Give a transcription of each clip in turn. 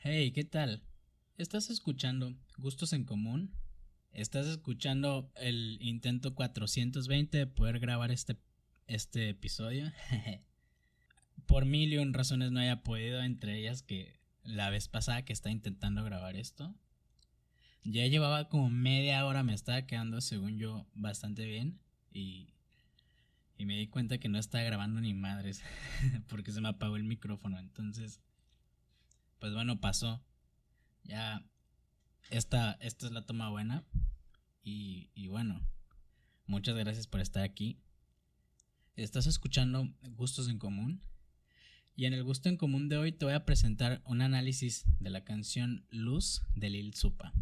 Hey, ¿qué tal? ¿Estás escuchando Gustos en Común? ¿Estás escuchando el intento 420 de poder grabar este, este episodio? Por mil y un razones no haya podido, entre ellas que la vez pasada que estaba intentando grabar esto, ya llevaba como media hora, me estaba quedando, según yo, bastante bien. Y, y me di cuenta que no estaba grabando ni madres, porque se me apagó el micrófono. Entonces, pues bueno, pasó. Ya, esta, esta es la toma buena. Y, y bueno, muchas gracias por estar aquí. Estás escuchando Gustos en Común. Y en el gusto en común de hoy te voy a presentar un análisis de la canción Luz de Lil Supa.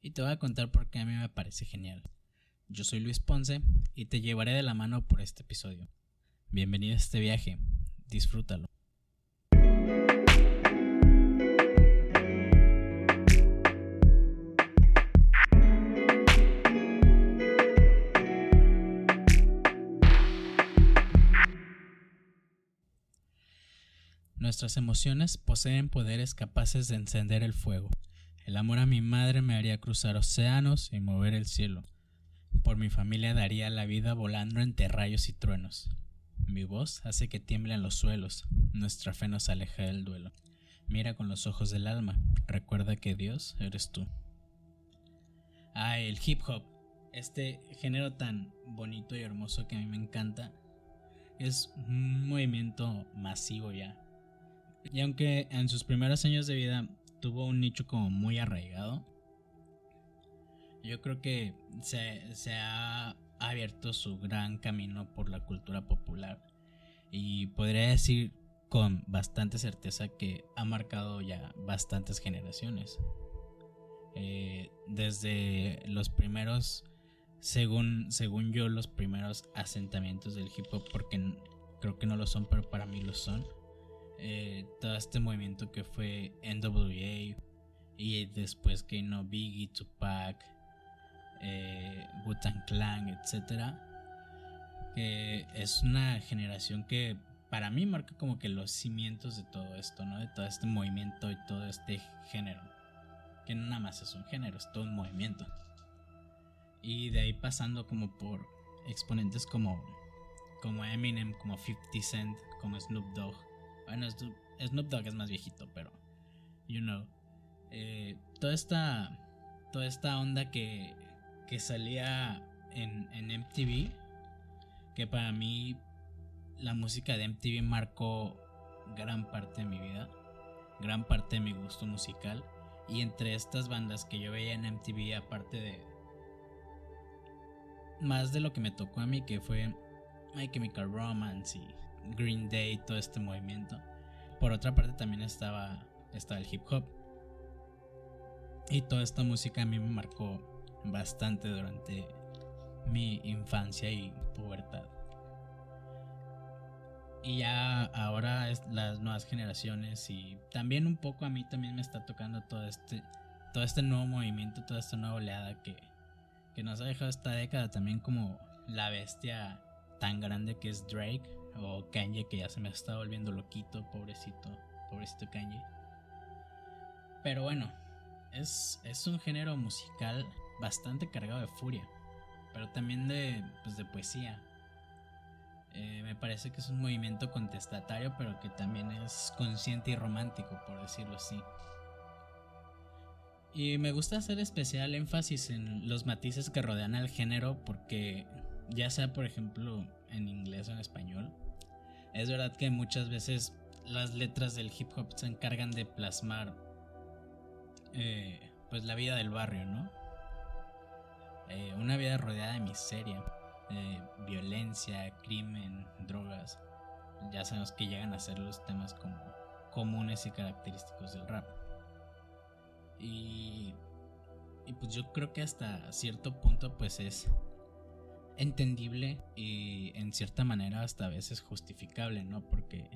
Y te voy a contar por qué a mí me parece genial. Yo soy Luis Ponce y te llevaré de la mano por este episodio. Bienvenido a este viaje. Disfrútalo. Nuestras emociones poseen poderes capaces de encender el fuego. El amor a mi madre me haría cruzar océanos y mover el cielo. Por mi familia daría la vida volando entre rayos y truenos. Mi voz hace que tiemblen los suelos. Nuestra fe nos aleja del duelo. Mira con los ojos del alma. Recuerda que Dios eres tú. Ah, el hip hop. Este género tan bonito y hermoso que a mí me encanta. Es un movimiento masivo ya y aunque en sus primeros años de vida tuvo un nicho como muy arraigado, yo creo que se, ha abierto su gran camino por la cultura popular. Y podría decir con bastante certeza que ha marcado ya bastantes generaciones. Eh, desde los primeros, según, según yo, los primeros asentamientos del hip hop, porque creo que no lo son, pero para mí lo son. Eh, todo este movimiento que fue NWA y después que no Biggie, Tupac, eh, Wu-Tang Clan, etc. Que es una generación que para mí marca como que los cimientos de todo esto, ¿no? De todo este movimiento y todo este género. Que no nada más es un género, es todo un movimiento. Y de ahí pasando como por exponentes como, como Eminem, como 50 Cent, como Snoop Dogg, bueno, Snoop Dogg es más viejito, pero. You know. Eh, toda esta. Toda esta onda que. Que salía en, en MTV. Que para mí. La música de MTV marcó gran parte de mi vida. Gran parte de mi gusto musical. Y entre estas bandas que yo veía en MTV, aparte de. Más de lo que me tocó a mí, que fue My Chemical Romance y Green Day, todo este movimiento. Por otra parte también estaba, estaba el hip hop. Y toda esta música a mí me marcó bastante durante mi infancia y pubertad. Y ya ahora las nuevas generaciones y también un poco a mí también me está tocando todo este, todo este nuevo movimiento, toda esta nueva oleada que, que nos ha dejado esta década también como la bestia tan grande que es Drake o Kanye que ya se me está volviendo loquito, pobrecito, pobrecito Kanye. Pero bueno, es, es un género musical bastante cargado de furia, pero también de, pues de poesía. Eh, me parece que es un movimiento contestatario, pero que también es consciente y romántico, por decirlo así. Y me gusta hacer especial énfasis en los matices que rodean al género porque ya sea por ejemplo en inglés o en español, es verdad que muchas veces las letras del hip hop se encargan de plasmar eh, pues la vida del barrio, ¿no? Eh, una vida rodeada de miseria, violencia, crimen, drogas. Ya sabemos que llegan a ser los temas como comunes y característicos del rap. Y, y pues yo creo que hasta cierto punto pues es entendible y en cierta manera hasta a veces justificable, ¿no? Porque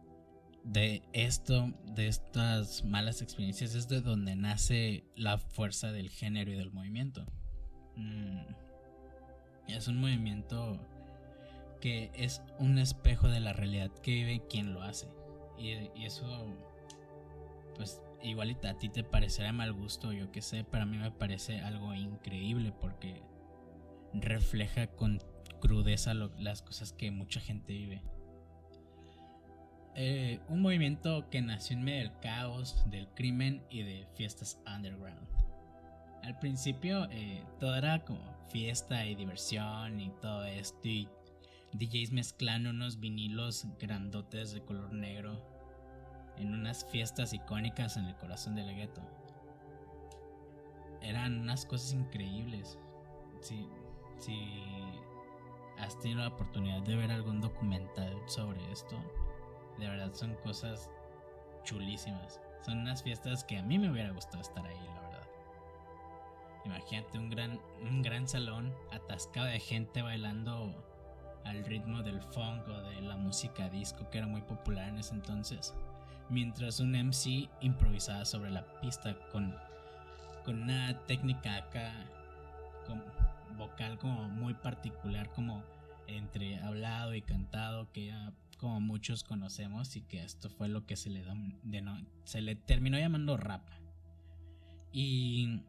de esto, de estas malas experiencias es de donde nace la fuerza del género y del movimiento. Mm, es un movimiento que es un espejo de la realidad que vive quien lo hace. Y, eso, pues, igual a ti te parecerá mal gusto, yo qué sé, pero a mí me parece algo increíble porque refleja con crudeza las cosas que mucha gente vive. Eh, un movimiento que nació en medio del caos, del crimen y de fiestas underground. Al principio eh, todo era como fiesta y diversión y todo esto y DJs mezclando unos vinilos grandotes de color negro en unas fiestas icónicas en el corazón del gueto. Eran unas cosas increíbles. Si, si has tenido la oportunidad de ver algún documental sobre esto, de verdad son cosas chulísimas. Son unas fiestas que a mí me hubiera gustado estar ahí, la verdad. Imagínate un gran, un gran salón atascado de gente bailando al ritmo del funk o de la música disco que era muy popular en ese entonces mientras un MC improvisaba sobre la pista con, con una técnica acá vocal como muy particular, como entre hablado y cantado, que ya como muchos conocemos y que esto fue lo que se le, de se le terminó llamando rap. Y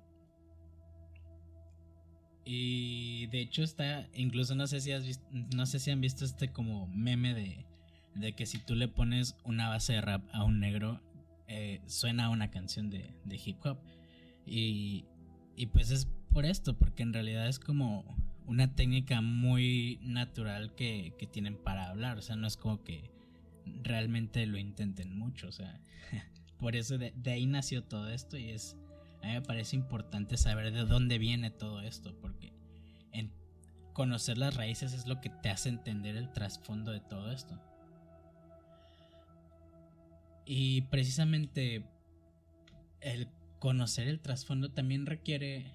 y de hecho está, incluso no sé si has visto, no sé si han visto este como meme de de que si tú le pones una base de rap a un negro, eh, suena una canción de, hip hop. Y, y pues es por esto, porque en realidad es como una técnica muy natural que, tienen para hablar. O sea, no es como que realmente lo intenten mucho. O sea, por eso de, ahí nació todo esto y es... A mí me parece importante saber de dónde viene todo esto, porque en conocer las raíces es lo que te hace entender el trasfondo de todo esto. Y precisamente el conocer el trasfondo también requiere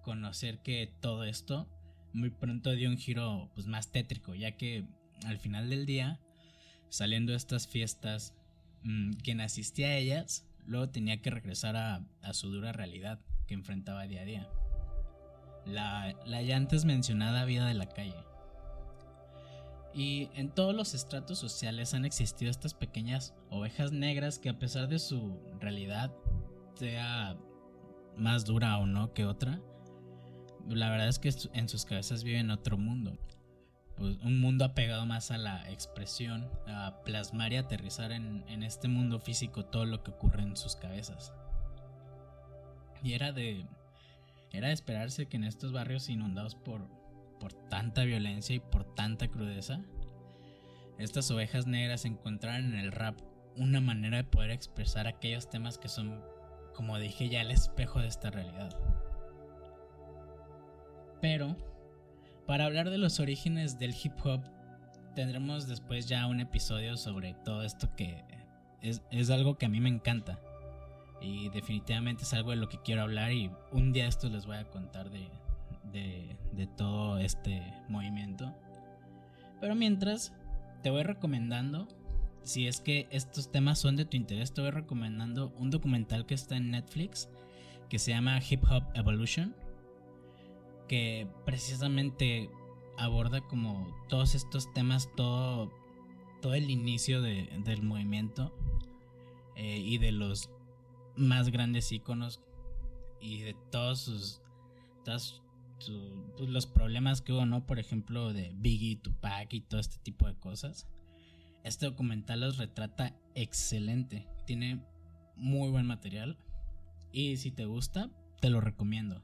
conocer que todo esto muy pronto dio un giro pues, más tétrico, ya que al final del día, saliendo de estas fiestas, mm, quien asistía a ellas luego tenía que regresar a, su dura realidad que enfrentaba día a día. La, la ya antes mencionada vida de la calle. Y en todos los estratos sociales han existido estas pequeñas ovejas negras que a pesar de su realidad, sea más dura o no que otra, la verdad es que en sus cabezas viven otro mundo. Pues un mundo apegado más a la expresión, a plasmar y aterrizar en, este mundo físico todo lo que ocurre en sus cabezas. Y era de, era de esperarse que en estos barrios inundados por por tanta violencia y por tanta crudeza, estas ovejas negras encontraron en el rap una manera de poder expresar aquellos temas que son, como dije ya, el espejo de esta realidad. Pero, para hablar de los orígenes del hip hop, tendremos después ya un episodio sobre todo esto que es, es algo que a mí me encanta. Y definitivamente es algo de lo que quiero hablar y un día esto les voy a contar de, de, todo este movimiento. Pero mientras, te voy recomendando, si es que estos temas son de tu interés, te voy recomendando un documental que está en Netflix que se llama Hip Hop Evolution, que precisamente aborda como todos estos temas, todo, todo el inicio del movimiento eh, y de los más grandes iconos y de todos sus, pues, los problemas que hubo, ¿no? Por ejemplo, de Biggie, Tupac y todo este tipo de cosas. Este documental los retrata excelente. Tiene muy buen material. Y si te gusta, te lo recomiendo.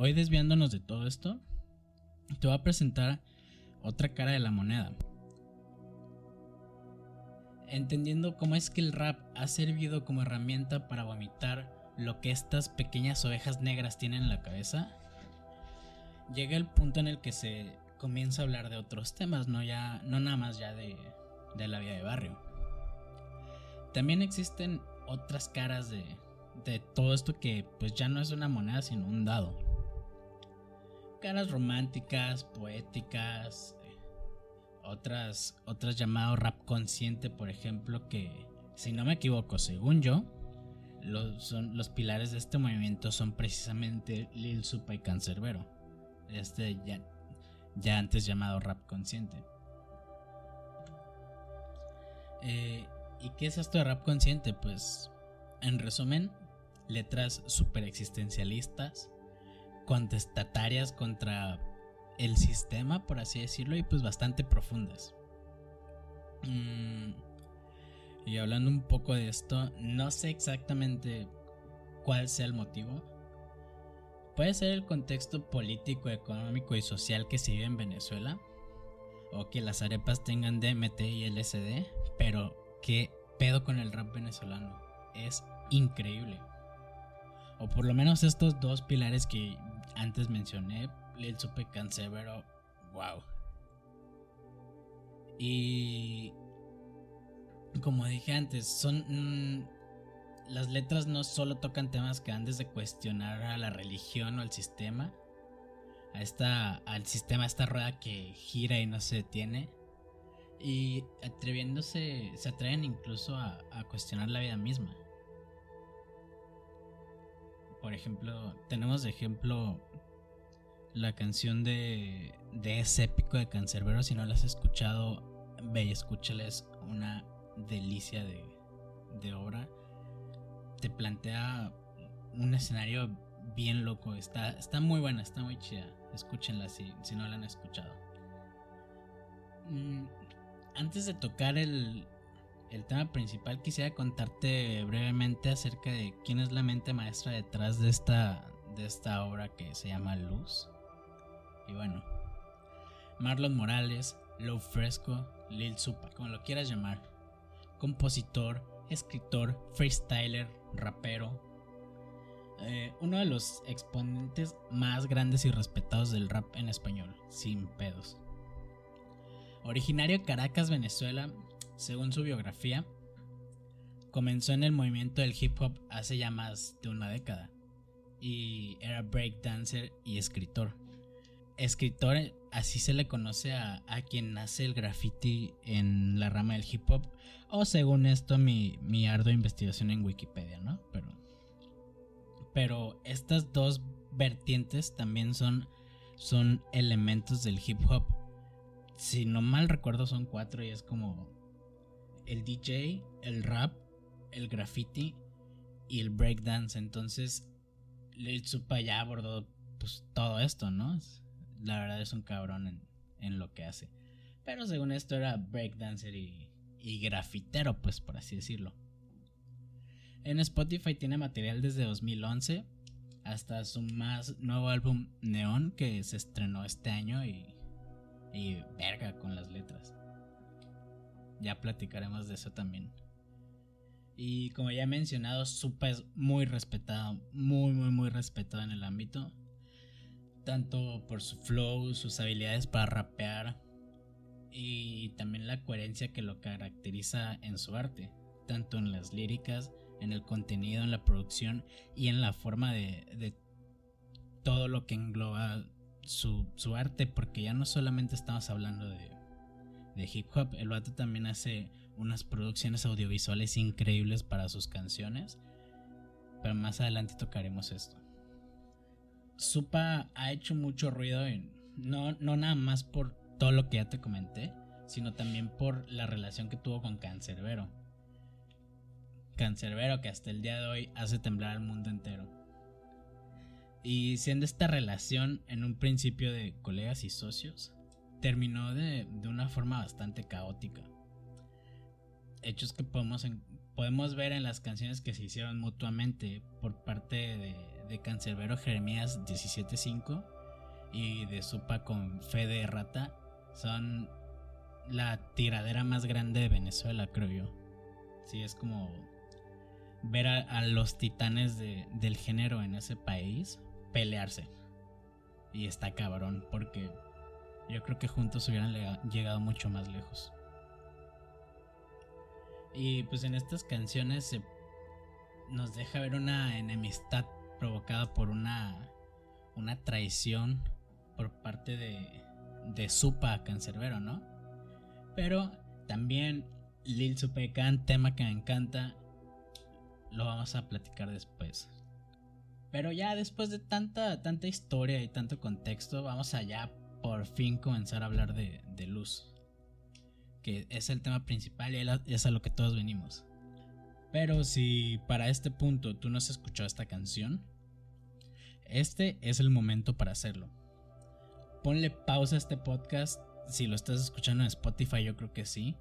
Hoy desviándonos de todo esto, te voy a presentar otra cara de la moneda. Entendiendo cómo es que el rap ha servido como herramienta para vomitar lo que estas pequeñas ovejas negras tienen en la cabeza, llega el punto en el que se comienza a hablar de otros temas, no, ya, no nada más ya de, de la vida de barrio. También existen otras caras de, de todo esto que pues ya no es una moneda sino un dado. Caras románticas, poéticas, otras, otras llamado rap consciente, por ejemplo, que si no me equivoco, según yo, los, son, los pilares de este movimiento son precisamente Lil Supa y Cancerbero, este ya, antes llamado rap consciente. Eh, ¿Y qué es esto de rap consciente? Pues, en resumen, letras super existencialistas, contestatarias contra el sistema, por así decirlo, y pues bastante profundas. Mm, y hablando un poco de esto, no sé exactamente cuál sea el motivo. Puede ser el contexto político, económico y social que se vive en Venezuela, o que las arepas tengan DMT y LSD, pero qué pedo con el rap venezolano. Es increíble. O por lo menos estos dos pilares que antes mencioné, Lil Supe Cancerbero, wow. Y como dije antes, son mm, las letras no solo tocan temas que antes de cuestionar a la religión o al sistema, a esta, al sistema, a esta rueda que gira y no se detiene, y atreviéndose, se atreven incluso a, cuestionar la vida misma. Por ejemplo, tenemos de ejemplo la canción de, de ese épico de Cancerbero. Si no la has escuchado, ve y escúchales una delicia de, de obra. Te plantea un escenario bien loco. Está, está muy buena, está muy chida. Escúchenla si, si no la han escuchado. Mm, antes de tocar el, el tema principal, quisiera contarte brevemente acerca de quién es la mente maestra detrás de esta, de esta obra que se llama Luz. Y bueno, Marlon Morales, Low Fresco, Lil Supa, como lo quieras llamar. Compositor, escritor, freestyler, rapero. Eh, uno de los exponentes más grandes y respetados del rap en español, sin pedos. Originario de Caracas, Venezuela, según su biografía, comenzó en el movimiento del hip hop hace ya más de una década y era breakdancer y escritor. Escritor, así se le conoce a, quien hace el graffiti en la rama del hip hop, o según esto mi, mi ardua investigación en Wikipedia, ¿no? Pero, pero estas dos vertientes también son, son elementos del hip hop si no mal recuerdo son cuatro y es como el DJ, el rap, el graffiti y el breakdance. Entonces, Lil Supa ya abordó pues todo esto, ¿no? La verdad es un cabrón en, lo que hace. Pero según esto era breakdancer y, y grafitero, pues por así decirlo. En Spotify tiene material desde 2011 hasta su más nuevo álbum Neon que se estrenó este año y y verga con las letras. Ya platicaremos de eso también. Y como ya he mencionado, Supa es muy respetado, muy, muy, muy respetado en el ámbito. Tanto por su flow, sus habilidades para rapear y también la coherencia que lo caracteriza en su arte, tanto en las líricas, en el contenido, en la producción y en la forma de, de todo lo que engloba su, arte, porque ya no solamente estamos hablando de, de hip hop, el vato también hace unas producciones audiovisuales increíbles para sus canciones, pero más adelante tocaremos esto. Supa ha hecho mucho ruido, en, no, no nada más por todo lo que ya te comenté, sino también por la relación que tuvo con Cancerbero. Cancerbero que hasta el día de hoy hace temblar al mundo entero. Y siendo esta relación en un principio de colegas y socios, terminó de, una forma bastante caótica. Hechos que podemos, podemos ver en las canciones que se hicieron mutuamente por parte de, de Cancerbero Jeremías 17.5 y de Supa con Fede Rata. Son la tiradera más grande de Venezuela, creo yo. Sí, es como ver a, los titanes del género en ese país pelearse. Y está cabrón, porque yo creo que juntos hubieran llegado mucho más lejos. Y pues en estas canciones se nos deja ver una enemistad provocada por una, una traición por parte de, de Supa Cancerbero, ¿no? Pero también Lil Supecan, tema que me encanta, lo vamos a platicar después. Pero ya después de tanta, tanta historia y tanto contexto, vamos allá por fin comenzar a hablar de, Luz. que es el tema principal y es a lo que todos venimos. Pero si para este punto tú no has escuchado esta canción, este es el momento para hacerlo. Ponle pausa a este podcast. Si lo estás escuchando en Spotify, yo creo que sí.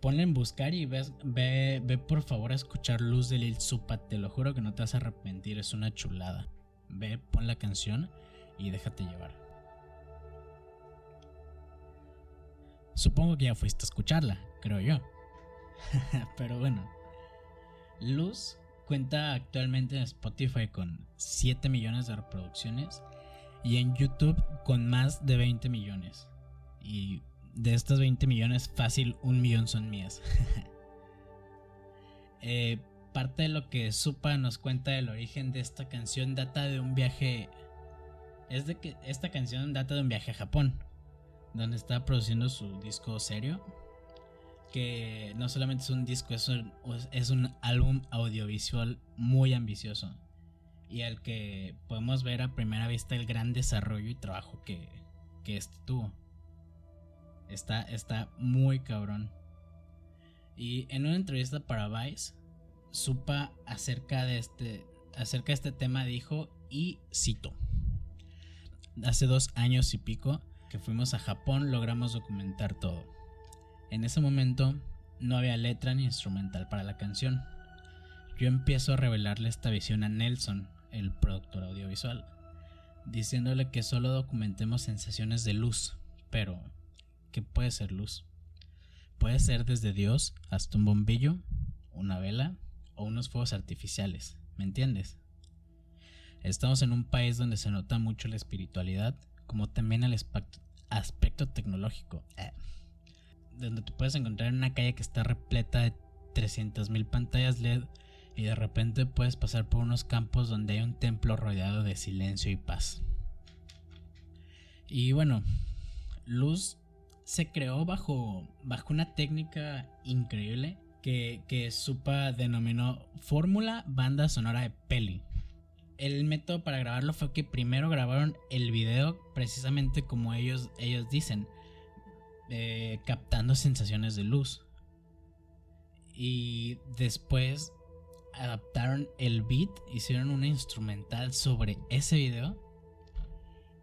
Ponle en buscar y ve, ve por favor a escuchar Luz de Lil Supa. Te lo juro que no te vas a arrepentir, es una chulada. Ve, pon la canción y déjate llevar. Supongo que ya fuiste a escucharla, creo yo. Pero bueno. Luz cuenta actualmente en Spotify con 7 millones de reproducciones y en YouTube con más de 20 millones. Y de estos 20 millones, fácil, un millón son mías. Eh, parte de lo que Supa nos cuenta del origen de esta canción data de un viaje. Es de que esta canción data de un viaje a Japón, donde está produciendo su disco serio. Que no solamente es un disco, es un, es un álbum audiovisual muy ambicioso y al que podemos ver a primera vista el gran desarrollo y trabajo que, que este tuvo. Está, está muy cabrón. Y en una entrevista para Vice, Supa acerca de este, acerca de este tema dijo, y cito, hace dos años y pico que fuimos a Japón logramos documentar todo. En ese momento no había letra ni instrumental para la canción. Yo empiezo a revelarle esta visión a Nelson, el productor audiovisual, diciéndole que solo documentemos sensaciones de luz, pero ¿qué puede ser luz? Puede ser desde Dios hasta un bombillo, una vela o unos fuegos artificiales, ¿me entiendes? Estamos en un país donde se nota mucho la espiritualidad, como también el aspecto tecnológico, eh, donde te puedes encontrar en una calle que está repleta de 300.000 pantallas LED y de repente puedes pasar por unos campos donde hay un templo rodeado de silencio y paz. Y bueno, Luz se creó bajo, bajo una técnica increíble que, que Supa denominó Fórmula Banda Sonora de Peli. El método para grabarlo fue que primero grabaron el video precisamente como ellos, ellos dicen, eh, captando sensaciones de luz. Y después adaptaron el beat, hicieron una instrumental sobre ese video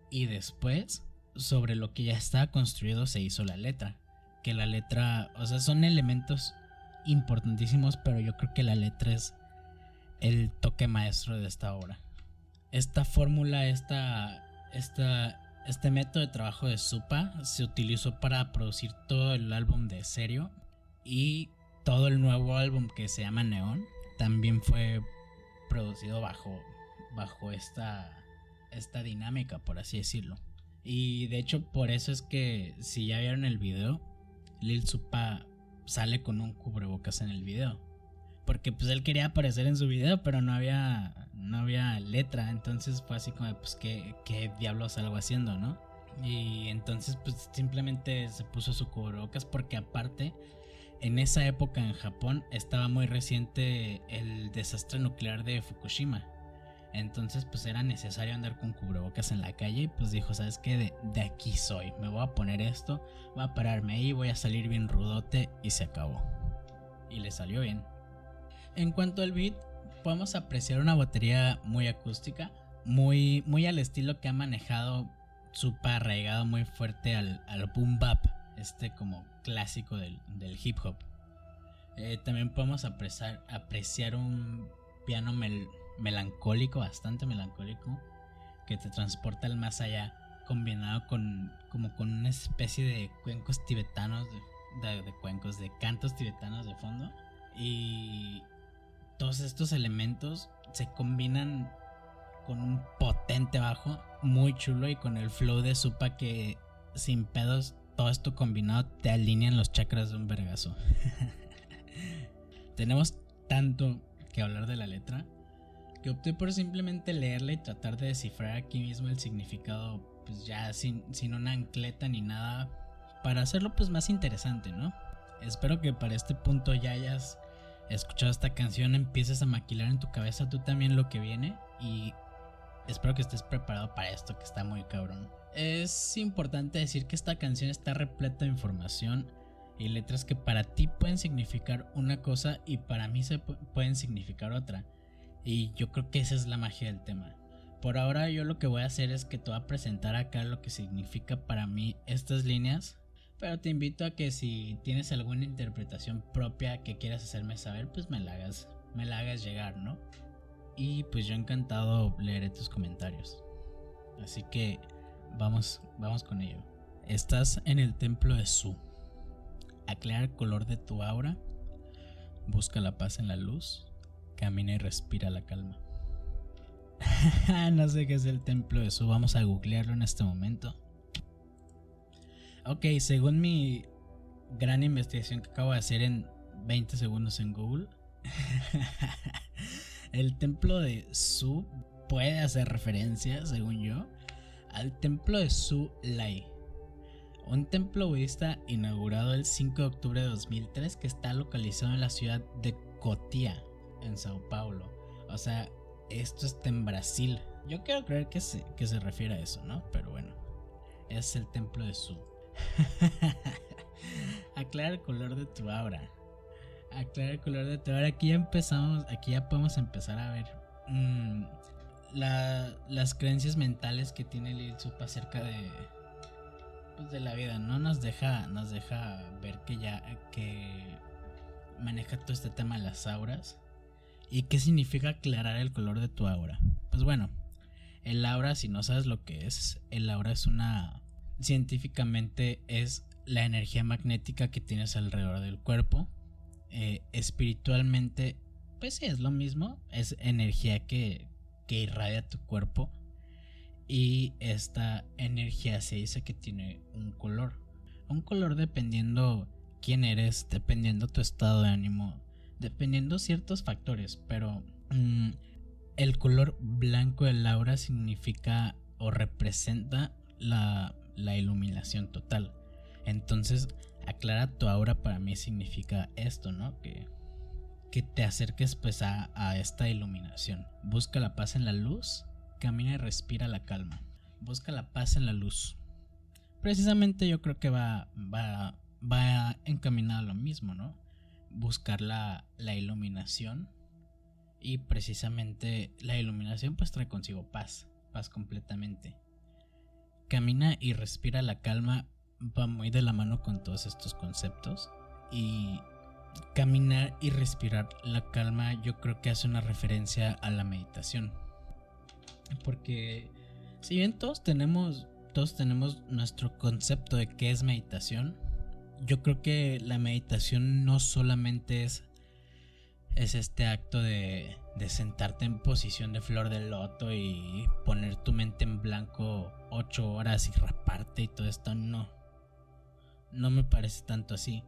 y después sobre lo que ya estaba construido se hizo la letra. Que la letra, o sea, son elementos importantísimos, pero yo creo que la letra es el toque maestro de esta obra. Esta fórmula, esta, esta, este método de trabajo de Supa se utilizó para producir todo el álbum de Serio y todo el nuevo álbum que se llama Neon también fue producido bajo, bajo esta, esta dinámica, por así decirlo. Y de hecho por eso es que si ya vieron el video, Lil Supa sale con un cubrebocas en el video. Porque pues él quería aparecer en su video, pero no había, no había letra. Entonces fue así como, pues, ¿qué, qué diablos algo haciendo, no? Y entonces pues simplemente se puso su cubrebocas porque aparte en esa época en Japón estaba muy reciente el desastre nuclear de Fukushima. Entonces pues era necesario andar con cubrebocas en la calle y pues dijo, ¿sabes qué? De, aquí soy, me voy a poner esto, voy a pararme ahí, voy a salir bien rudote y se acabó. Y le salió bien. En cuanto al beat, podemos apreciar una batería muy acústica, muy, muy al estilo que ha manejado Supa arraigado muy fuerte al, al boom bap, este como clásico del, hip hop. Eh, también podemos apreciar, apreciar un piano melancólico, bastante melancólico, que te transporta al más allá, combinado con como con una especie de cuencos tibetanos, de, de cuencos, de cantos tibetanos de fondo. Y todos estos elementos se combinan con un potente bajo muy chulo y con el flow de Supa que sin pedos todo esto combinado te alinean los chakras de un vergazo. Tenemos tanto que hablar de la letra que opté por simplemente leerla y tratar de descifrar aquí mismo el significado, pues ya sin, sin una ancleta ni nada, para hacerlo pues más interesante, ¿no? Espero que para este punto ya hayas escuchado esta canción, empieces a maquilar en tu cabeza tú también lo que viene y espero que estés preparado para esto que está muy cabrón. Es importante decir que esta canción está repleta de información, y letras que para ti pueden significar una cosa y para mí se pueden significar otra. Y yo creo que esa es la magia del tema. Por ahora yo lo que voy a hacer es que te voy a presentar acá lo que significa para mí estas líneas. Pero te invito a que si tienes alguna interpretación propia que quieras hacerme saber, pues me la hagas, me la hagas llegar, ¿no? Y pues yo encantado leeré tus comentarios. Así que vamos, vamos con ello. Estás en el templo de Su. Aclara el color de tu aura. Busca la paz en la luz. Camina y respira la calma. no sé qué es el templo de Su. Vamos a googlearlo en este momento. Ok, según mi gran investigación que acabo de hacer en 20 segundos en Google, el templo de Su puede hacer referencia, según yo, al templo de Su Lai, un templo budista inaugurado el 5 de octubre de 2003 que está localizado en la ciudad de Cotia, en Sao Paulo. O sea, esto está en Brasil. Yo quiero creer que se, que se refiere a eso, ¿no? Pero bueno, es el templo de Su. Aclara el color de tu aura. Aclara el color de tu aura. Aquí ya empezamos, aquí ya podemos empezar a ver mm, las creencias mentales que tiene Lil Sup acerca de, pues, de la vida. No nos deja, nos deja ver que ya que maneja todo este tema de las auras. ¿Y qué significa aclarar el color de tu aura? Pues bueno, el aura, si no sabes lo que es, el aura es una científicamente es la energía magnética que tienes alrededor del cuerpo. Eh, espiritualmente, pues sí, es lo mismo. Es energía que, que irradia tu cuerpo. Y esta energía se dice que tiene un color. Un color dependiendo quién eres, dependiendo tu estado de ánimo, dependiendo ciertos factores. Pero mm, el color blanco del aura significa o representa la la iluminación total. Entonces, aclara tu aura para mí significa esto, ¿no? Que, que te acerques pues a, esta iluminación. Busca la paz en la luz, camina y respira la calma. Busca la paz en la luz. Precisamente yo creo que va, va, va encaminado a lo mismo, ¿no? Buscar la, la iluminación. Y precisamente la iluminación pues trae consigo paz, paz completamente. Camina y respira la calma va muy de la mano con todos estos conceptos. Y caminar y respirar la calma yo creo que hace una referencia a la meditación. Porque si bien todos tenemos, todos tenemos nuestro concepto de qué es meditación, yo creo que la meditación no solamente es es este acto de, de sentarte en posición de flor de loto y poner tu mente en blanco ocho horas y raparte y todo esto. No, no me parece tanto así.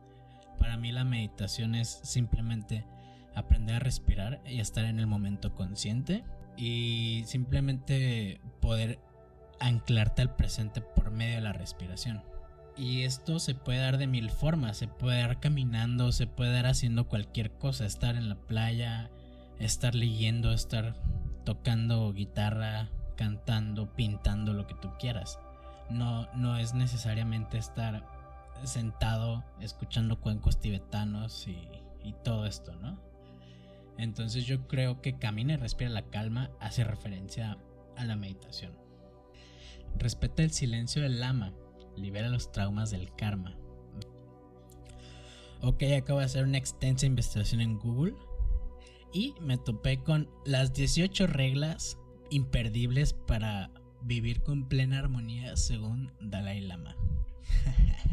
Para mí la meditación es simplemente aprender a respirar y estar en el momento consciente y simplemente poder anclarte al presente por medio de la respiración. Y esto se puede dar de mil formas, se puede dar caminando, se puede dar haciendo cualquier cosa, estar en la playa, estar leyendo, estar tocando guitarra, cantando, pintando, lo que tú quieras. No, no es necesariamente estar sentado escuchando cuencos tibetanos y, y todo esto, ¿no? Entonces yo creo que camina y respira la calma hace referencia a la meditación. Respeta el silencio del lama libera los traumas del karma. Ok, acabo de hacer una extensa investigación en Google y me topé con las 18 reglas imperdibles para vivir con plena armonía según Dalai Lama.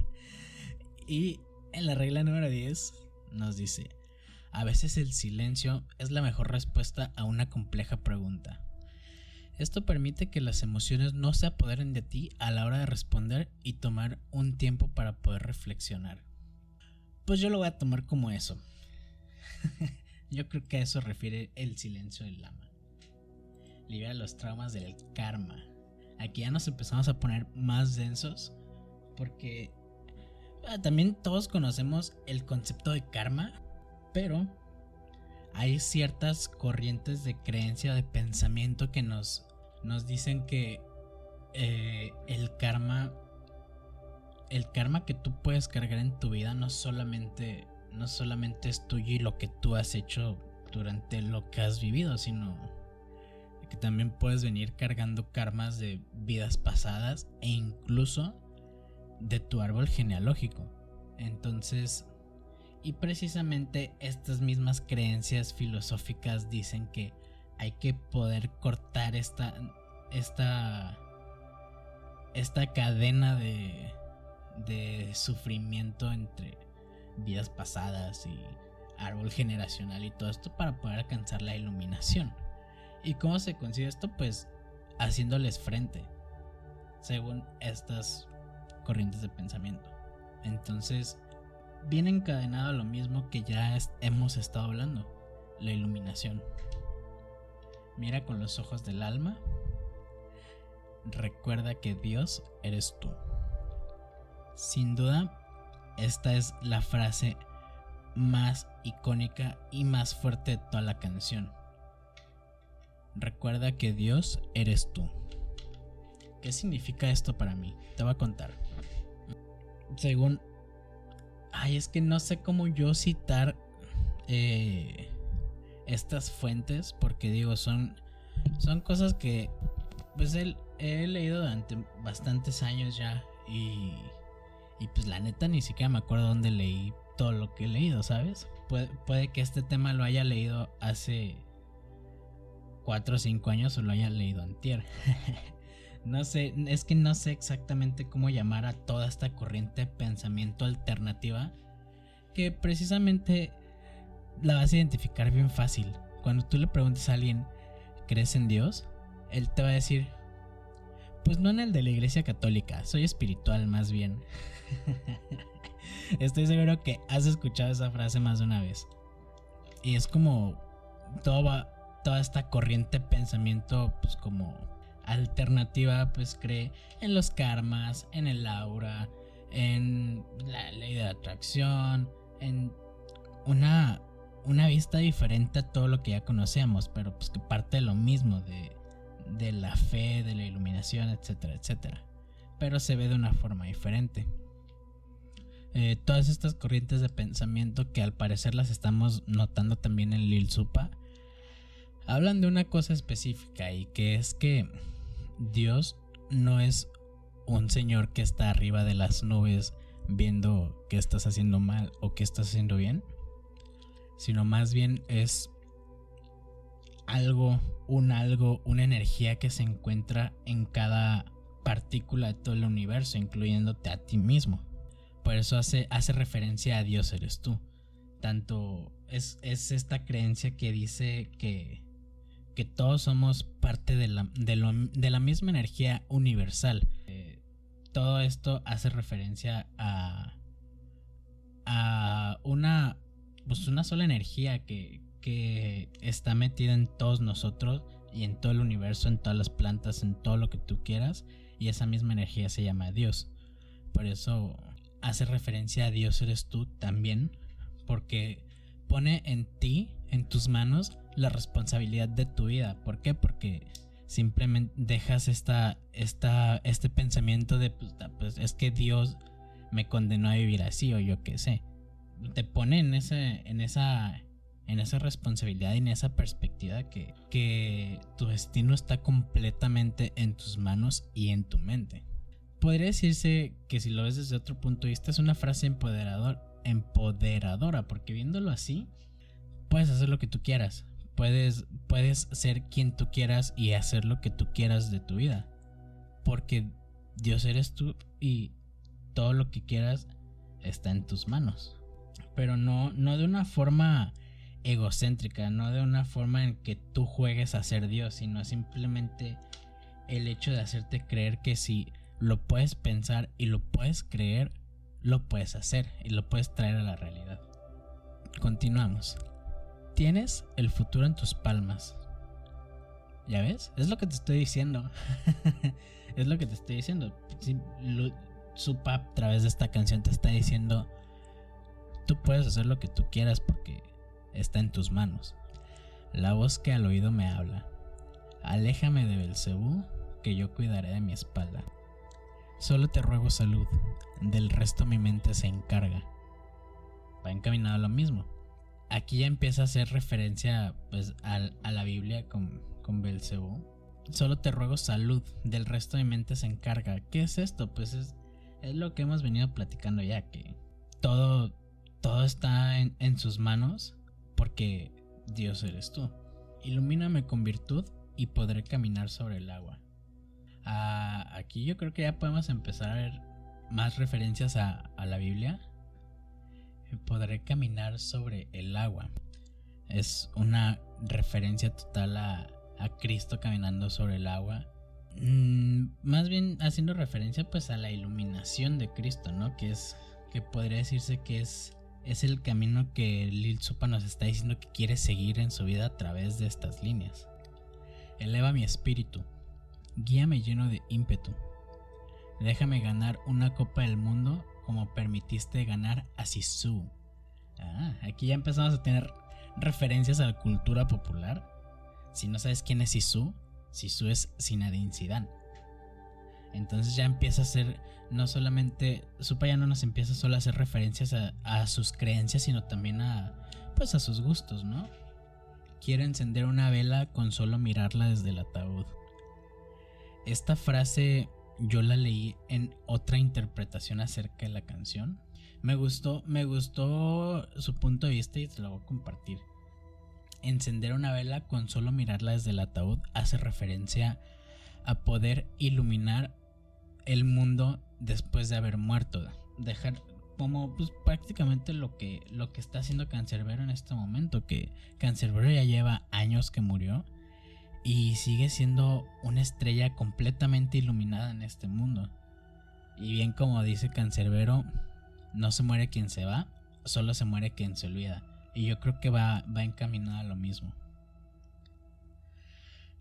y en la regla número 10 nos dice, a veces el silencio es la mejor respuesta a una compleja pregunta. Esto permite que las emociones no se apoderen de ti a la hora de responder y tomar un tiempo para poder reflexionar. Pues yo lo voy a tomar como eso. yo creo que a eso refiere el silencio del lama. Libera los traumas del karma. Aquí ya nos empezamos a poner más densos porque ah, también todos conocemos el concepto de karma, pero hay ciertas corrientes de creencia, de pensamiento que nos nos dicen que eh, el karma el karma que tú puedes cargar en tu vida no solamente, no solamente es tuyo y lo que tú has hecho durante lo que has vivido, sino que también puedes venir cargando karmas de vidas pasadas e incluso de tu árbol genealógico. Entonces, y precisamente estas mismas creencias filosóficas dicen que hay que poder cortar esta, esta, esta cadena de, de sufrimiento entre vidas pasadas y árbol generacional y todo esto para poder alcanzar la iluminación. ¿Y cómo se consigue esto? Pues haciéndoles frente, según estas corrientes de pensamiento. Entonces, viene encadenado a lo mismo que ya hemos estado hablando, la iluminación. Mira con los ojos del alma. Recuerda que Dios eres tú. Sin duda, esta es la frase más icónica y más fuerte de toda la canción. Recuerda que Dios eres tú. ¿Qué significa esto para mí? Te voy a contar. Según... Ay, es que no sé cómo yo citar eh, estas fuentes porque digo, son, son cosas que pues he, he leído durante bastantes años ya y, y pues la neta ni siquiera me acuerdo dónde leí todo lo que he leído, ¿sabes? Puede, puede que este tema lo haya leído hace 4 o 5 años o lo haya leído antier. no sé, es que no sé exactamente cómo llamar a toda esta corriente de pensamiento alternativa que precisamente la vas a identificar bien fácil. Cuando tú le preguntes a alguien, ¿crees en Dios? Él te va a decir, pues no en el de la iglesia católica, soy espiritual más bien. Estoy seguro que has escuchado esa frase más de una vez. Y es como toda, toda esta corriente de pensamiento, pues como alternativa, pues cree en los karmas, en el aura, en la ley de atracción, en una una vista diferente a todo lo que ya conocemos, pero pues que parte de lo mismo, de, de la fe, de la iluminación, etcétera, etcétera. Pero se ve de una forma diferente. Eh, todas estas corrientes de pensamiento que al parecer las estamos notando también en Lil Supa, hablan de una cosa específica y que es que Dios no es un señor que está arriba de las nubes viendo qué estás haciendo mal o qué estás haciendo bien, sino más bien es algo, un algo, una energía que se encuentra en cada partícula de todo el universo, incluyéndote a ti mismo. Por eso hace, hace referencia a Dios eres tú. Tanto es, es esta creencia que dice que, que todos somos parte de la, de, la misma energía universal. Eh, todo esto hace referencia a, a una pues una sola energía que, que está metida en todos nosotros y en todo el universo, en todas las plantas, en todo lo que tú quieras. Y esa misma energía se llama Dios. Por eso hace referencia a Dios eres tú también. Porque pone en ti, en tus manos, la responsabilidad de tu vida. ¿Por qué? Porque simplemente dejas esta, esta, este pensamiento de, pues, pues es que Dios me condenó a vivir así o yo qué sé te pone en, ese, en, esa, en esa responsabilidad y en esa perspectiva que, que tu destino está completamente en tus manos y en tu mente. Podría decirse que si lo ves desde otro punto de vista es una frase empoderador, empoderadora, porque viéndolo así, puedes hacer lo que tú quieras. Puedes, puedes ser quien tú quieras y hacer lo que tú quieras de tu vida. Porque Dios eres tú y todo lo que quieras está en tus manos pero no, no de una forma egocéntrica, no de una forma en que tú juegues a ser Dios, sino simplemente el hecho de hacerte creer que si lo puedes pensar y lo puedes creer, lo puedes hacer y lo puedes traer a la realidad. Continuamos. Tienes el futuro en tus palmas. ¿Ya ves? Es lo que te estoy diciendo. es lo que te estoy diciendo. Supa a través de esta canción te está diciendo Tú puedes hacer lo que tú quieras porque está en tus manos. La voz que al oído me habla. Aléjame de Belcebú, que yo cuidaré de mi espalda. Solo te ruego salud, del resto mi mente se encarga. Va encaminado a lo mismo. Aquí ya empieza a hacer referencia pues, a, la Biblia con, con Belcebú. Solo te ruego salud, del resto mi mente se encarga. ¿Qué es esto? Pues es, es lo que hemos venido platicando ya, que todo, todo está en, en sus manos porque Dios eres tú. Ilumíname con virtud y podré caminar sobre el agua. Ah, aquí yo creo que ya podemos empezar a ver más referencias a, la Biblia. Podré caminar sobre el agua. Es una referencia total a, Cristo caminando sobre el agua. Mm, más bien haciendo referencia pues a la iluminación de Cristo, ¿no? Que es que podría decirse que es es el camino que Lil Supa nos está diciendo que quiere seguir en su vida a través de estas líneas. Eleva mi espíritu, guíame lleno de ímpetu. Déjame ganar una copa del mundo como permitiste ganar a Sisu. Ah, aquí ya empezamos a tener referencias a la cultura popular. Si no sabes quién es Sisu, Sisu es Zinedine Zidane. Entonces ya empieza a ser, no solamente, Supa ya no nos empieza solo a hacer referencias a, a, sus creencias, sino también a, pues a sus gustos, ¿no? Quiero encender una vela con solo mirarla desde el ataúd. Esta frase yo la leí en otra interpretación acerca de la canción. Me gustó, me gustó su punto de vista y se lo voy a compartir. Encender una vela con solo mirarla desde el ataúd hace referencia a poder iluminar el mundo después de haber muerto. Dejar como pues, prácticamente lo que, lo que está haciendo Cancerbero en este momento, que Cancerbero ya lleva años que murió y sigue siendo una estrella completamente iluminada en este mundo. Y bien como dice Cancerbero, no se muere quien se va, solo se muere quien se olvida. Y yo creo que va, va encaminado a lo mismo.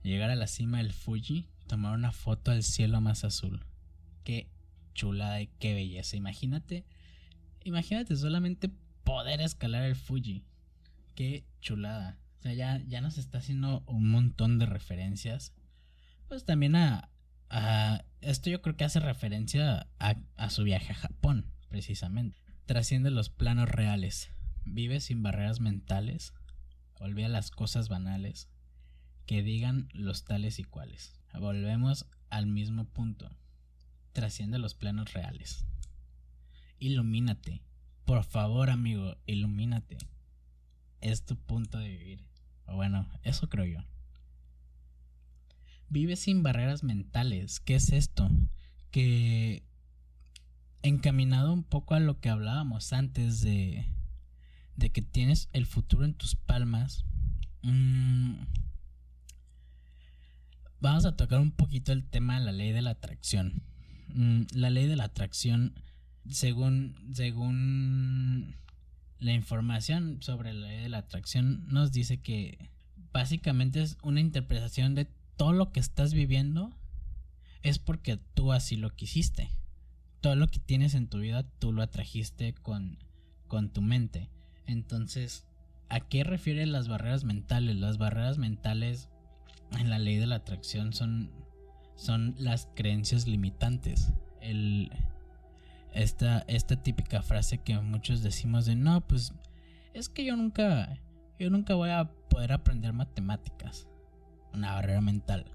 Llegar a la cima del Fuji, tomar una foto al cielo más azul qué chulada y qué belleza. Imagínate, imagínate solamente poder escalar el Fuji. Qué chulada. O sea, ya, ya nos está haciendo un montón de referencias. Pues también a, a esto yo creo que hace referencia a, a su viaje a Japón, precisamente. Trasciende los planos reales. Vive sin barreras mentales. Olvida las cosas banales. Que digan los tales y cuales. Volvemos al mismo punto trasciende los planos reales. Ilumínate. Por favor, amigo, ilumínate. Es tu punto de vivir. O bueno, eso creo yo. Vive sin barreras mentales. ¿Qué es esto? Que encaminado un poco a lo que hablábamos antes de, de que tienes el futuro en tus palmas. Mm, vamos a tocar un poquito el tema de la ley de la atracción. Mm, la ley de la atracción, según, según la información sobre la ley de la atracción, nos dice que básicamente es una interpretación de todo lo que estás viviendo es porque tú así lo quisiste. Todo lo que tienes en tu vida tú lo atrajiste con, con tu mente. Entonces, ¿a qué refiere las barreras mentales? Las barreras mentales en la ley de la atracción son son las creencias limitantes. El, esta, esta típica frase que muchos decimos de no, pues es que yo nunca, yo nunca voy a poder aprender matemáticas. Una barrera mental.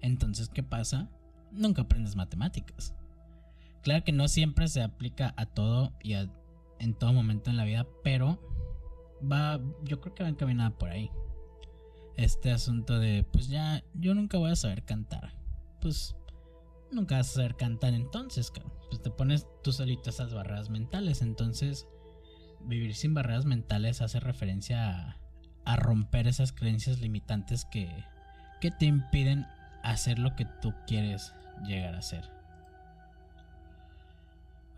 Entonces, ¿qué pasa? Nunca aprendes matemáticas. Claro que no siempre se aplica a todo y en todo momento en la vida, pero va, yo creo que va encaminada por ahí. Este asunto de, pues ya, yo nunca voy a saber cantar pues nunca vas a saber cantar entonces, Pues te pones tú solito esas barreras mentales. Entonces, vivir sin barreras mentales hace referencia a, romper esas creencias limitantes que, que te impiden hacer lo que tú quieres llegar a hacer.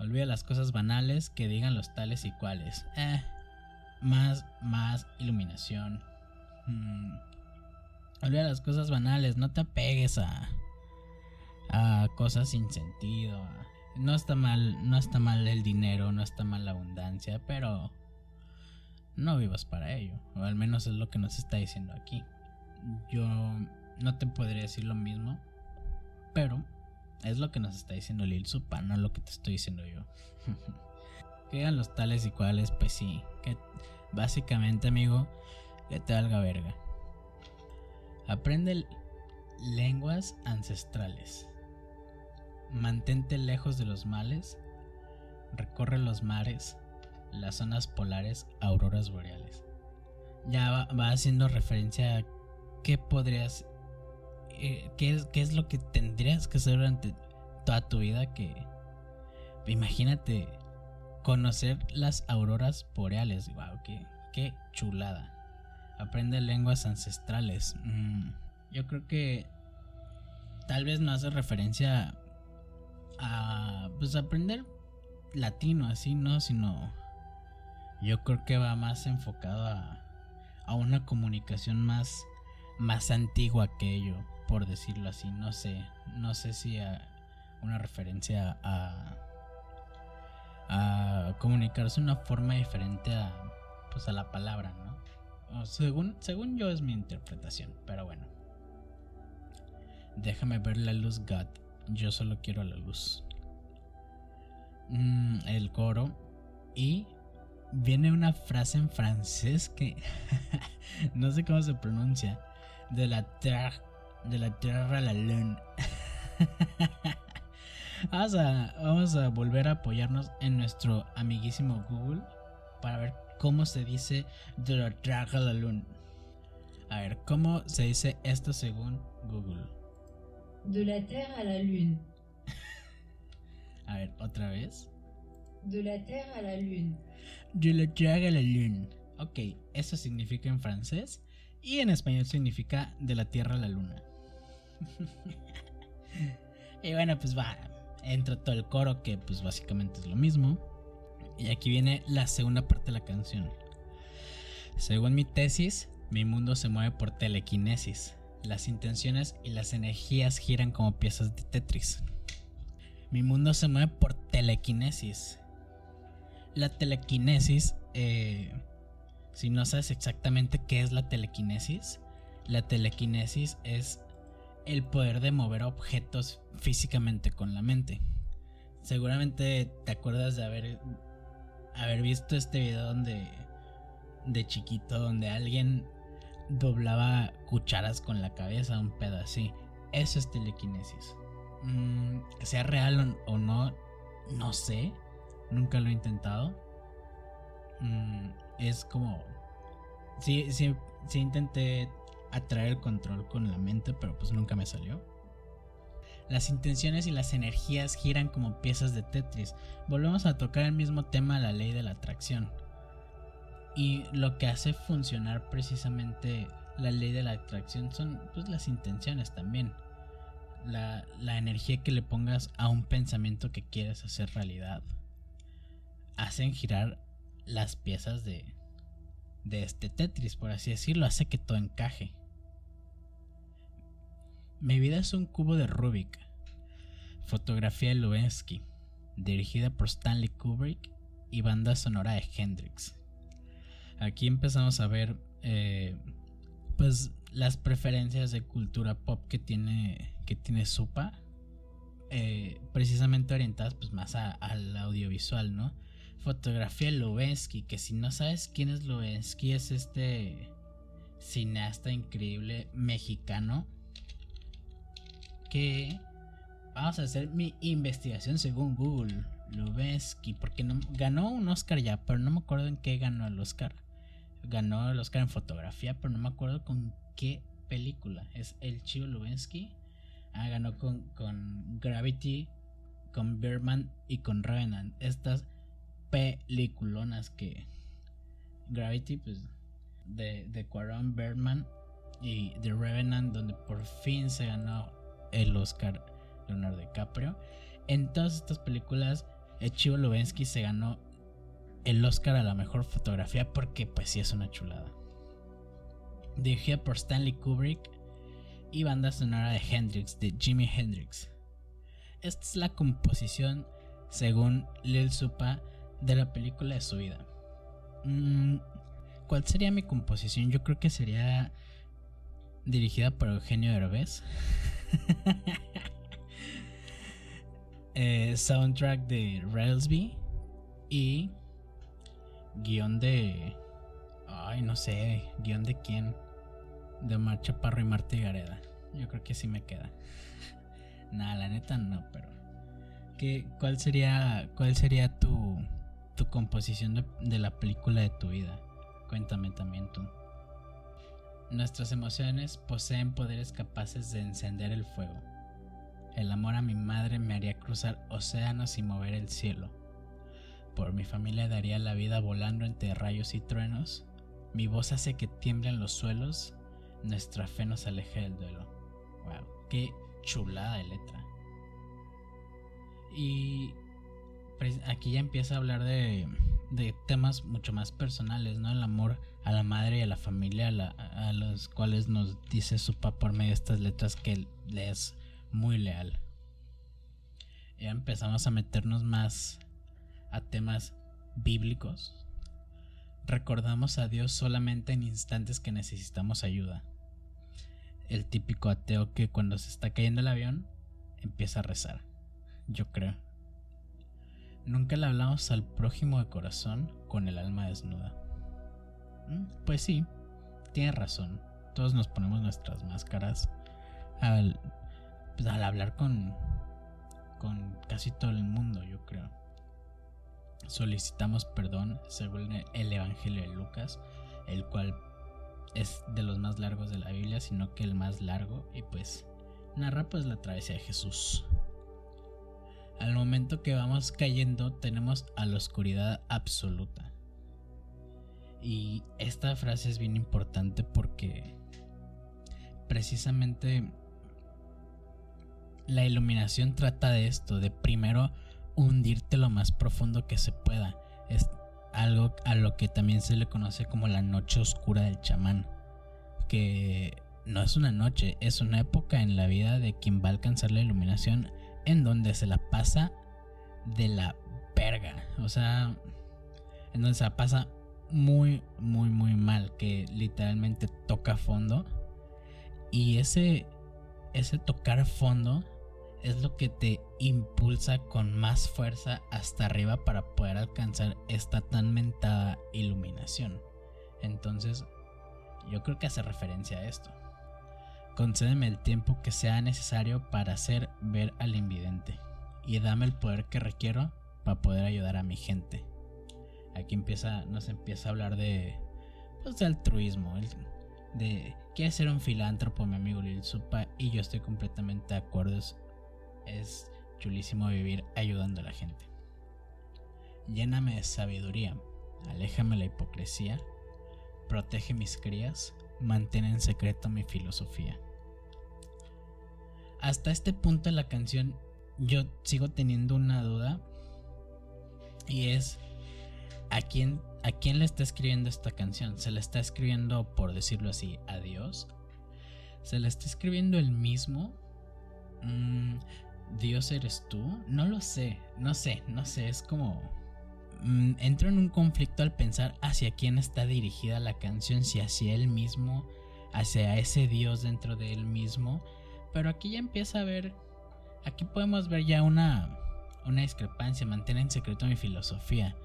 Olvida las cosas banales que digan los tales y cuales. Eh, más, más iluminación. Mm. Olvida las cosas banales, no te apegues a, a cosas sin sentido. No está mal, no está mal el dinero, no está mal la abundancia, pero no vivas para ello, o al menos es lo que nos está diciendo aquí. Yo no te podría decir lo mismo, pero Es lo que nos está diciendo Lil Supa, no lo que te estoy diciendo yo. que los tales y cuales, pues sí. Que básicamente, amigo, que te valga verga. Aprende lenguas ancestrales. Mantente lejos de los males. Recorre los mares, las zonas polares, auroras boreales. Ya va, haciendo referencia a qué podrías. Eh, qué, es, lo que tendrías que hacer durante toda tu vida que. Imagínate conocer las auroras boreales. Wow, qué, qué chulada. Aprende lenguas ancestrales. Mm, yo creo que tal vez no hace referencia a pues aprender latino así, ¿no? Sino yo creo que va más enfocado a, a una comunicación más más antigua que ello, por decirlo así, no sé, no sé si a una referencia a a comunicarse de una forma diferente a pues a la palabra, ¿no? según, según yo es mi interpretación, pero bueno. Déjame ver la luz, God. Yo solo quiero la luz. Mm, el coro. Y viene una frase en francés que no sé cómo se pronuncia. De la tierra, de la tierra a la lune. vamos, a, a volver a apoyarnos en nuestro amiguísimo Google para ver cómo se dice de la Tierra a la Lune. A ver, ¿cómo se dice esto según Google? De la Tierra a la Lune. a ver, otra vez. De la Tierra a la Lune. De la Tierra a la Lune. Ok, eso significa en francés y en español significa de la Tierra a la Luna. y bueno, pues va, entra todo el coro que pues básicamente es lo mismo. Y aquí viene la segunda parte de la canción. Según mi tesis, mi mundo se mueve por telequinesis. Las intenciones y las energías giran como piezas de Tetris. Mi mundo se mueve por telequinesis. La telequinesis, eh, si no sabes exactamente qué es la telequinesis, la telequinesis es el poder de mover objetos físicamente con la mente. Seguramente te acuerdas de haber haber visto este video donde de chiquito donde alguien doblaba cucharas con la cabeza, un pedo así. Eso es telequinesis. Mm, sea real o, no, no sé. Nunca lo he intentado. Mm, es como. Sí, sí, sí intenté atraer el control con la mente, pero pues nunca me salió. Las intenciones y las energías giran como piezas de Tetris. Volvemos a tocar el mismo tema, la ley de la atracción. Y lo que hace funcionar precisamente la ley de la atracción son pues, las intenciones también. La, energía que le pongas a un pensamiento que quieres hacer realidad. Hacen girar las piezas de, de este Tetris, por así decirlo. Hace que todo encaje. Mi vida es un cubo de Rubik. Fotografía de Lubensky. Dirigida por Stanley Kubrick y banda sonora de Hendrix. Aquí empezamos a ver eh, pues las preferencias de cultura pop que tiene que tiene Supa. Eh, precisamente orientadas pues más al audiovisual, ¿no? Fotografía Lubensky, que si no sabes quién es Lubensky, es este cineasta increíble mexicano que vamos a hacer mi investigación según Google. Lubensky, porque ganó un Oscar ya, pero no me acuerdo en qué ganó el Oscar. Ganó el Oscar en fotografía, pero no me acuerdo con qué película. Es el Chivo Lubensky. Ah, ganó con, con Gravity, con Birdman y con Revenant. Estas peliculonas que Gravity, pues de, de Quaron Birdman y The Revenant, donde por fin se ganó el Oscar Leonardo DiCaprio. En todas estas películas, Chivo Lubensky se ganó el Oscar a la mejor fotografía porque pues sí es una chulada. Dirigida por Stanley Kubrick y banda sonora de Hendrix, de Jimi Hendrix. Esta es la composición, según Lil Supa, de la película de su vida. Mm, ¿Cuál sería mi composición? Yo creo que sería dirigida por Eugenio Derbez. eh, soundtrack de Railsby y guion de... Ay, no sé, guion de quién. De Omar Chaparro y Marta Gareda. Yo creo que sí me queda. Nada, la neta no, pero... ¿qué, cuál, sería, ¿Cuál sería tu, tu composición de, de la película de tu vida? Cuéntame también tú. Nuestras emociones poseen poderes capaces de encender el fuego. El amor a mi madre me haría cruzar océanos y mover el cielo. Mi familia daría la vida volando entre rayos y truenos. Mi voz hace que tiemblen los suelos. Nuestra fe nos aleje del duelo. Wow, qué chulada de letra. Y aquí ya empieza a hablar de, de temas mucho más personales, ¿no? El amor a la madre y a la familia a, los cuales nos dice su papá por medio de estas letras que le es muy leal. Ya empezamos a meternos más a temas bíblicos. Recordamos a Dios solamente en instantes que necesitamos ayuda. El típico ateo que cuando se está cayendo el avión empieza a rezar. Yo creo. Nunca le hablamos al prójimo de corazón con el alma desnuda. Mm, pues sí, tiene razón. Todos nos ponemos nuestras máscaras al, pues, al hablar con, con casi todo el mundo, yo creo. Solicitamos perdón según el Evangelio de Lucas, el cual es de los más largos de la Biblia, sino que el más largo y pues narra pues la travesía de Jesús. Al momento que vamos cayendo tenemos a la oscuridad absoluta. Y esta frase es bien importante porque precisamente la iluminación trata de esto, de primero hundirte lo más profundo que se pueda. Es algo a lo que también se le conoce como la noche oscura del chamán. Que no es una noche, es una época en la vida de quien va a alcanzar la iluminación en donde se la pasa de la verga. O sea, en donde se la pasa muy, muy, muy mal, que literalmente toca fondo. Y ese, ese tocar fondo es lo que te impulsa con más fuerza hasta arriba para poder alcanzar esta tan mentada iluminación. Entonces, yo creo que hace referencia a esto. Concédeme el tiempo que sea necesario para hacer ver al invidente y dame el poder que requiero para poder ayudar a mi gente. Aquí empieza, nos empieza a hablar de, pues, de altruismo, de quiere ser un filántropo, mi amigo Lil Supa, y yo estoy completamente de acuerdo. Es, chulísimo vivir ayudando a la gente. Lléname de sabiduría, aléjame la hipocresía, protege mis crías, mantén en secreto mi filosofía. Hasta este punto de la canción yo sigo teniendo una duda y es ¿a quién, ¿a quién le está escribiendo esta canción? ¿Se le está escribiendo, por decirlo así, a Dios? ¿Se le está escribiendo el mismo? Mm, ¿Dios eres tú? No lo sé, no sé, no sé, es como... Mm, entro en un conflicto al pensar hacia quién está dirigida la canción, si hacia él mismo, hacia ese Dios dentro de él mismo. Pero aquí ya empieza a ver, aquí podemos ver ya una, una discrepancia, mantener en secreto mi filosofía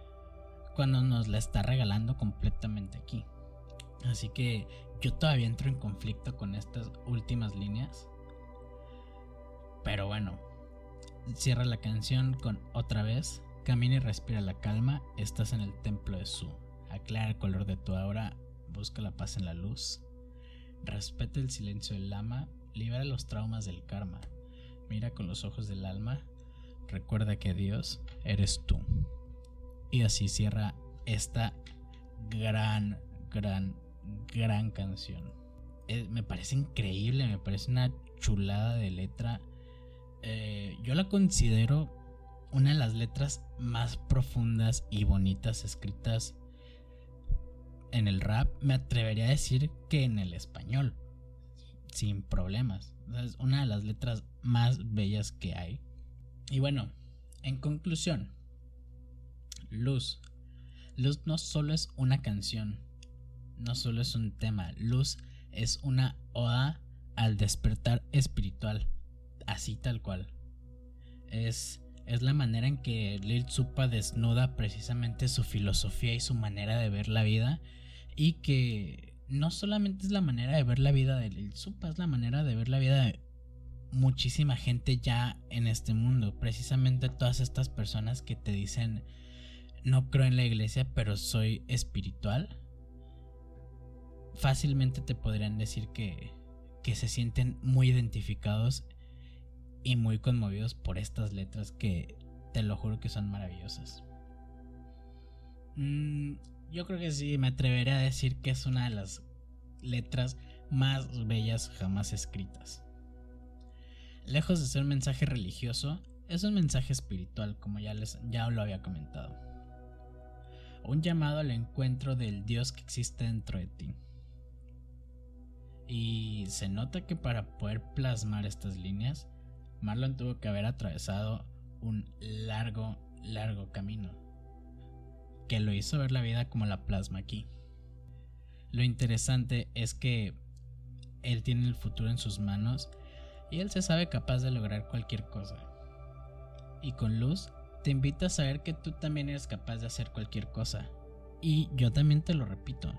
cuando nos la está regalando completamente aquí. Así que yo todavía entro en conflicto con estas últimas líneas. Pero bueno, cierra la canción con otra vez. Camina y respira la calma. Estás en el templo de Su. Aclara el color de tu aura. Busca la paz en la luz. Respeta el silencio del lama. Libera los traumas del karma. Mira con los ojos del alma. Recuerda que Dios eres tú. Y así cierra esta gran, gran, gran canción. Eh, me parece increíble, me parece una chulada de letra. Eh, yo la considero una de las letras más profundas y bonitas escritas en el rap. Me atrevería a decir que en el español, sin problemas. Es una de las letras más bellas que hay. Y bueno, en conclusión, Luz. Luz no solo es una canción, no solo es un tema, Luz es una oda al despertar espiritual, así tal cual. Es es la manera en que Lil Supa desnuda precisamente su filosofía y su manera de ver la vida y que no solamente es la manera de ver la vida de Lil Supa, es la manera de ver la vida de muchísima gente ya en este mundo, precisamente todas estas personas que te dicen no creo en la iglesia, pero soy espiritual. Fácilmente te podrían decir que, que se sienten muy identificados y muy conmovidos por estas letras que te lo juro que son maravillosas. Mm, yo creo que sí, me atreveré a decir que es una de las letras más bellas jamás escritas. Lejos de ser un mensaje religioso, es un mensaje espiritual, como ya, les, ya lo había comentado. Un llamado al encuentro del Dios que existe dentro de ti. Y se nota que para poder plasmar estas líneas, Marlon tuvo que haber atravesado un largo, largo camino, que lo hizo ver la vida como la plasma aquí. Lo interesante es que él tiene el futuro en sus manos y él se sabe capaz de lograr cualquier cosa. Y con luz te invito a saber que tú también eres capaz de hacer cualquier cosa. Y yo también te lo repito.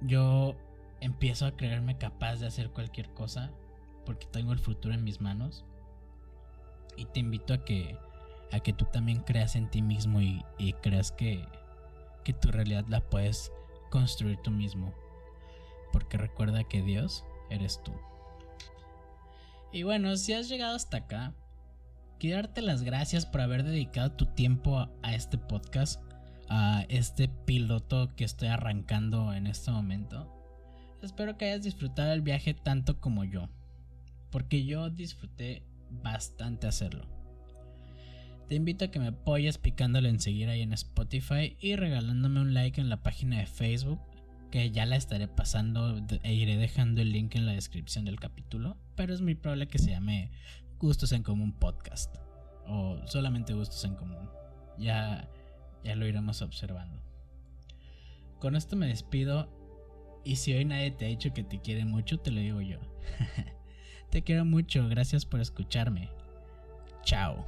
Yo empiezo a creerme capaz de hacer cualquier cosa porque tengo el futuro en mis manos. Y te invito a que a que tú también creas en ti mismo y, creas que, que tu realidad la puedes construir tú mismo. Porque recuerda que Dios eres tú. Y bueno, si has llegado hasta acá, quiero darte las gracias por haber dedicado tu tiempo a, este podcast, a este piloto que estoy arrancando en este momento. Espero que hayas disfrutado el viaje tanto como yo, porque yo disfruté bastante hacerlo. Te invito a que me apoyes picándole en seguir ahí en Spotify y regalándome un like en la página de Facebook que ya la estaré pasando e iré dejando el link en la descripción del capítulo, pero es muy probable que se llame Gustos en Común Podcast o solamente Gustos en Común. Ya, ya lo iremos observando. Con esto me despido y si hoy nadie te ha dicho que te quiere mucho, te lo digo yo. te quiero mucho, gracias por escucharme. Chao.